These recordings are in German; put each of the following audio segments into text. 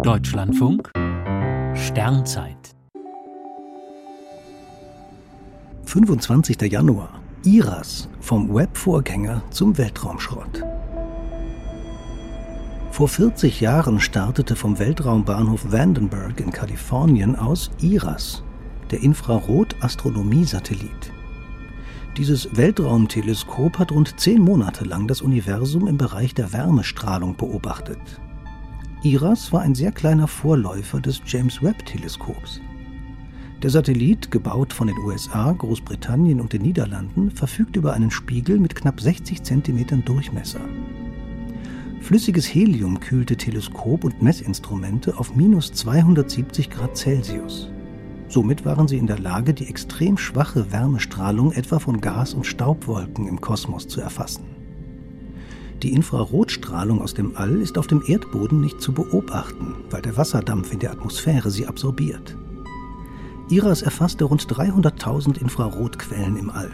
Deutschlandfunk Sternzeit 25. Januar. IRAS vom Webvorgänger zum Weltraumschrott. Vor 40 Jahren startete vom Weltraumbahnhof Vandenberg in Kalifornien aus IRAS, der Infrarot-Astronomie-Satellit. Dieses Weltraumteleskop hat rund zehn Monate lang das Universum im Bereich der Wärmestrahlung beobachtet. IRAS war ein sehr kleiner Vorläufer des James Webb-Teleskops. Der Satellit, gebaut von den USA, Großbritannien und den Niederlanden, verfügt über einen Spiegel mit knapp 60 cm Durchmesser. Flüssiges Helium kühlte Teleskop und Messinstrumente auf minus 270 Grad Celsius. Somit waren sie in der Lage, die extrem schwache Wärmestrahlung etwa von Gas- und Staubwolken im Kosmos zu erfassen. Die Infrarotstrahlung aus dem All ist auf dem Erdboden nicht zu beobachten, weil der Wasserdampf in der Atmosphäre sie absorbiert. IRAS erfasste rund 300.000 Infrarotquellen im All.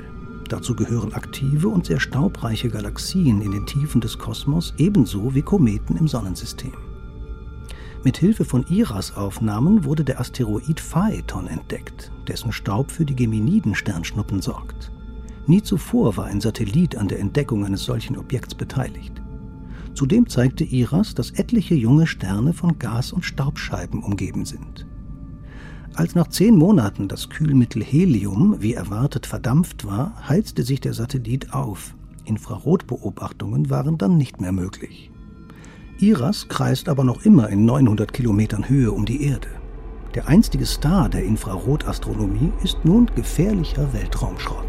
Dazu gehören aktive und sehr staubreiche Galaxien in den Tiefen des Kosmos ebenso wie Kometen im Sonnensystem. Mit Hilfe von IRAS-Aufnahmen wurde der Asteroid Phaeton entdeckt, dessen Staub für die Geminiden-Sternschnuppen sorgt. Nie zuvor war ein Satellit an der Entdeckung eines solchen Objekts beteiligt. Zudem zeigte IRAS, dass etliche junge Sterne von Gas- und Staubscheiben umgeben sind. Als nach zehn Monaten das Kühlmittel Helium, wie erwartet, verdampft war, heizte sich der Satellit auf. Infrarotbeobachtungen waren dann nicht mehr möglich. IRAS kreist aber noch immer in 900 Kilometern Höhe um die Erde. Der einstige Star der Infrarotastronomie ist nun gefährlicher Weltraumschrott.